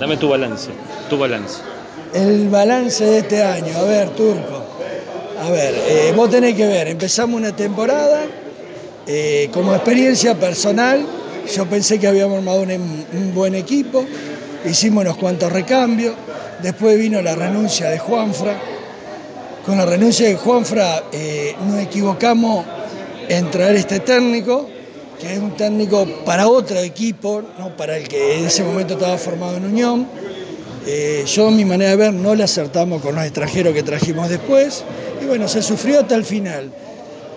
Dame tu balance, tu balance. El balance de este año, a ver, Turco. A ver, eh, vos tenés que ver, empezamos una temporada, eh, como experiencia personal, yo pensé que habíamos armado un, buen equipo, hicimos unos cuantos recambios, después vino la renuncia de Juanfra. Con la renuncia de Juanfra eh, nos equivocamos en traer este técnico, que es un técnico para otro equipo, no para el que en ese momento estaba formado en Unión. Eh, yo, mi manera de ver, no le acertamos con los extranjeros que trajimos después. Y bueno, se sufrió hasta el final.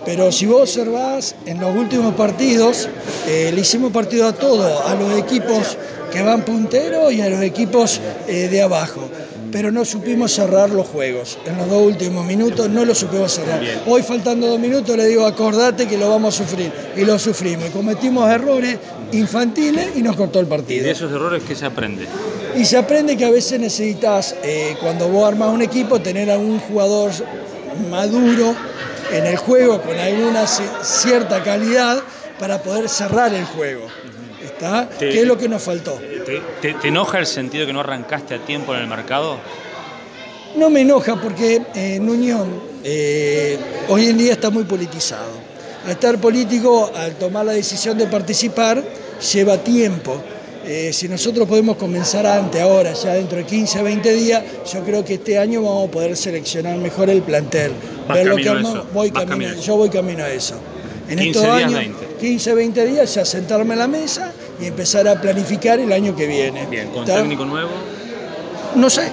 Pero si vos observás, en los últimos partidos, eh, le hicimos partido a todos, a los equipos que van punteros y a los equipos eh, de abajo. Pero no supimos cerrar los juegos. En los dos últimos minutos no lo supimos cerrar. Hoy, faltando dos minutos, le digo, acordate que lo vamos a sufrir. Y lo sufrimos. Y cometimos errores infantiles y nos cortó el ¿Y partido. de esos errores qué se aprende? Y se aprende que a veces necesitas, eh, cuando vos armás un equipo, tener a un jugador maduro en el juego con alguna ci- cierta calidad para poder cerrar el juego. Sí. ¿Qué es lo que nos faltó? ¿Te, te- te enoja el sentido de que no arrancaste a tiempo en el mercado? No me enoja porque eh, en Unión eh, hoy en día está muy politizado. Al estar político, al tomar la decisión de participar, lleva tiempo. Eh, si nosotros podemos comenzar antes, ahora, ya dentro de 15, 20 días, yo creo que este año vamos a poder seleccionar mejor el plantel. Vas Ver lo camino a armamos. eso, Voy vas camino- camino a eso. yo voy camino a eso. En 15 estos días, años, 20. 15, 20 días, ya sentarme a la mesa y empezar a planificar el año que viene. Bien, con técnico nuevo. No sé.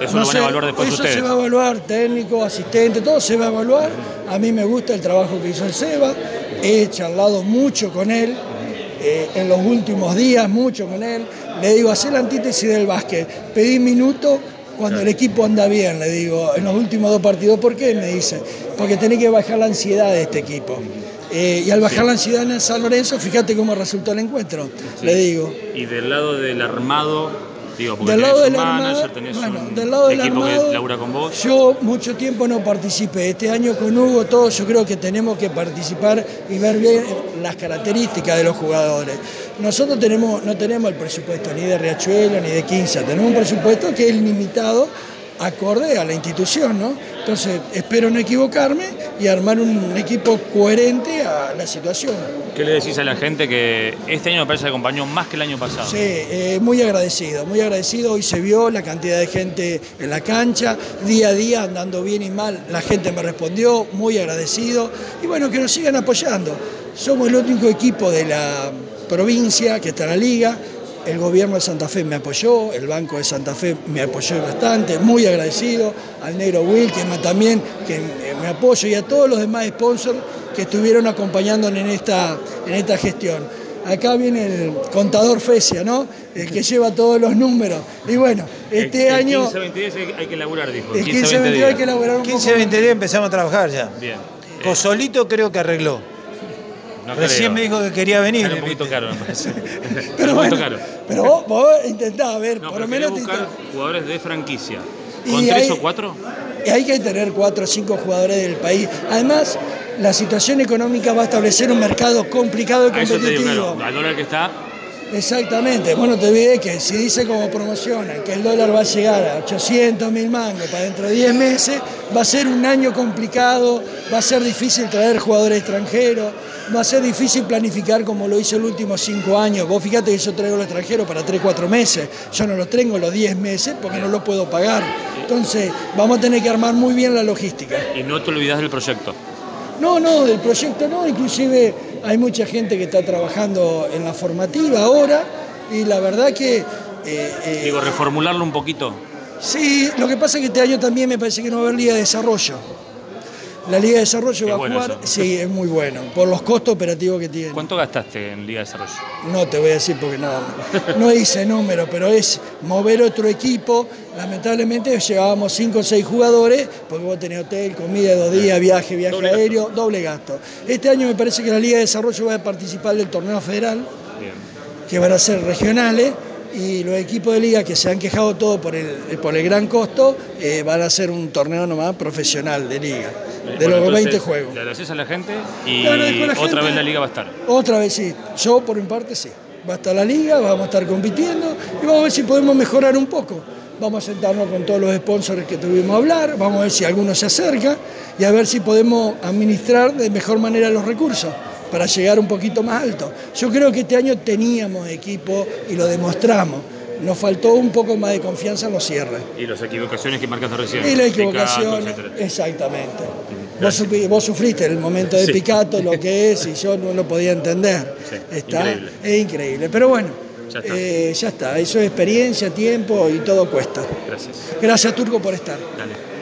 Eso No lo van a evaluar después eso ustedes. se va a evaluar, técnico, asistente, todo se va a evaluar. A mí me gusta el trabajo que hizo el Seba. He charlado mucho con él, eh, en los últimos días, mucho con él. Le digo, hacer la antítesis del básquet. Pedí minutos cuando el equipo anda bien, le digo, en los últimos dos partidos. ¿Por qué? Me dice, porque tenés que bajar la ansiedad de este equipo. Eh, y al bajar la ansiedad en San Lorenzo, fíjate cómo resultó el encuentro, le digo. Y del lado del armado, digo, porque Del lado del armado, tenés bueno, un del lado del equipo armado, que labura con vos. Yo mucho tiempo no participé. Este año con Hugo, todos yo creo que tenemos que participar y ver bien las características de los jugadores. Nosotros tenemos, no tenemos el presupuesto ni de Riachuelo ni de Quinza, tenemos un presupuesto que es limitado acorde a la institución, ¿no? Entonces, espero no equivocarme y armar un equipo coherente a la situación. ¿Qué le decís a la gente que este año me parece que acompañó más que el año pasado? Sí, eh, muy agradecido, muy agradecido. Hoy se vio la cantidad de gente en la cancha, día a día, andando bien y mal, la gente me respondió, muy agradecido. Y bueno, que nos sigan apoyando. Somos el único equipo de la provincia que está en la liga. El gobierno de Santa Fe me apoyó, el Banco de Santa Fe me apoyó bastante, muy agradecido. Al Negro Will, que me- también que me apoyo, y a todos los demás sponsors que estuvieron acompañándonos en esta, en esta gestión. Acá viene el contador Fesia, ¿no? El que lleva todos los números. Y bueno, este El- el año, 15, 20 días hay- hay que laburar, dijo. el 15, 15 22 hay que elaborar un 15, poco 20 días empezamos a trabajar ya. Bien. Cosolito creo que arregló. No Recién creo. me dijo que quería venir. Sale un poquito caro, me parece. Pero un bueno, caro. pero vos, vos intentás, a ver, No, por lo menos... buscar jugadores de franquicia. Y ¿Con tres o cuatro? Y hay que tener cuatro o cinco jugadores del país. Además, la situación económica va a establecer un mercado complicado y A eso te digo, competitivo. claro. Al dólar que está, Exactamente. Bueno, te olvides que si dice como promocionan que el dólar va a llegar a 800 mil mangos para dentro de 10 meses, va a ser un año complicado, va a ser difícil traer jugadores extranjeros, va a ser difícil planificar como lo hice los últimos 5 años. Vos fíjate que yo traigo los extranjeros para 3, 4 meses, yo no los tengo los 10 meses porque no los puedo pagar. Entonces, vamos a tener que armar muy bien la logística. y no te olvidas del proyecto. No, no, del proyecto no, inclusive hay mucha gente que está trabajando en la formativa ahora y la verdad que... eh, eh, Digo, reformularlo un poquito. sí, lo que pasa es que este año también me parece que no va a haber Liga de Desarrollo. La Liga de Desarrollo Es va a jugar, eso. sí, es muy bueno, por los costos operativos que tiene. ¿Cuánto gastaste en Liga de Desarrollo? No te voy a decir porque no, no hice número, pero es mover otro equipo. Lamentablemente llevábamos 5 o 6 jugadores, porque vos tenés hotel, comida, dos días, viaje, viaje Doble gasto. aéreo, doble gasto. Este año me parece que la Liga de Desarrollo va a participar del torneo federal, Bien. que van a ser regionales, y los equipos de liga que se han quejado todo por el, por el gran costo, eh, van a hacer un torneo nomás profesional de liga, de Bueno, los entonces, 20 juegos. Le agradeces a la gente y la otra gente. vez la liga va a estar. Otra vez sí, yo por mi parte sí. va a estar la liga, vamos a estar compitiendo y vamos a ver si podemos mejorar un poco. Vamos a sentarnos con todos los sponsors que tuvimos a hablar, vamos a ver si alguno se acerca y a ver si podemos administrar de mejor manera los recursos para llegar un poquito más alto. Yo creo que este año teníamos equipo y lo demostramos. Nos faltó un poco más de confianza en los cierres. Y las equivocaciones que marcaste recién. Y la equivocación, exactamente. Vos, vos sufriste el momento de Sí. Picato, lo que es, y yo no lo podía entender. Sí, está, increíble. Es increíble. Pero bueno, Ya está. eh, ya está. Eso es experiencia, tiempo y todo cuesta. Gracias. Gracias, Turco, por estar. Dale.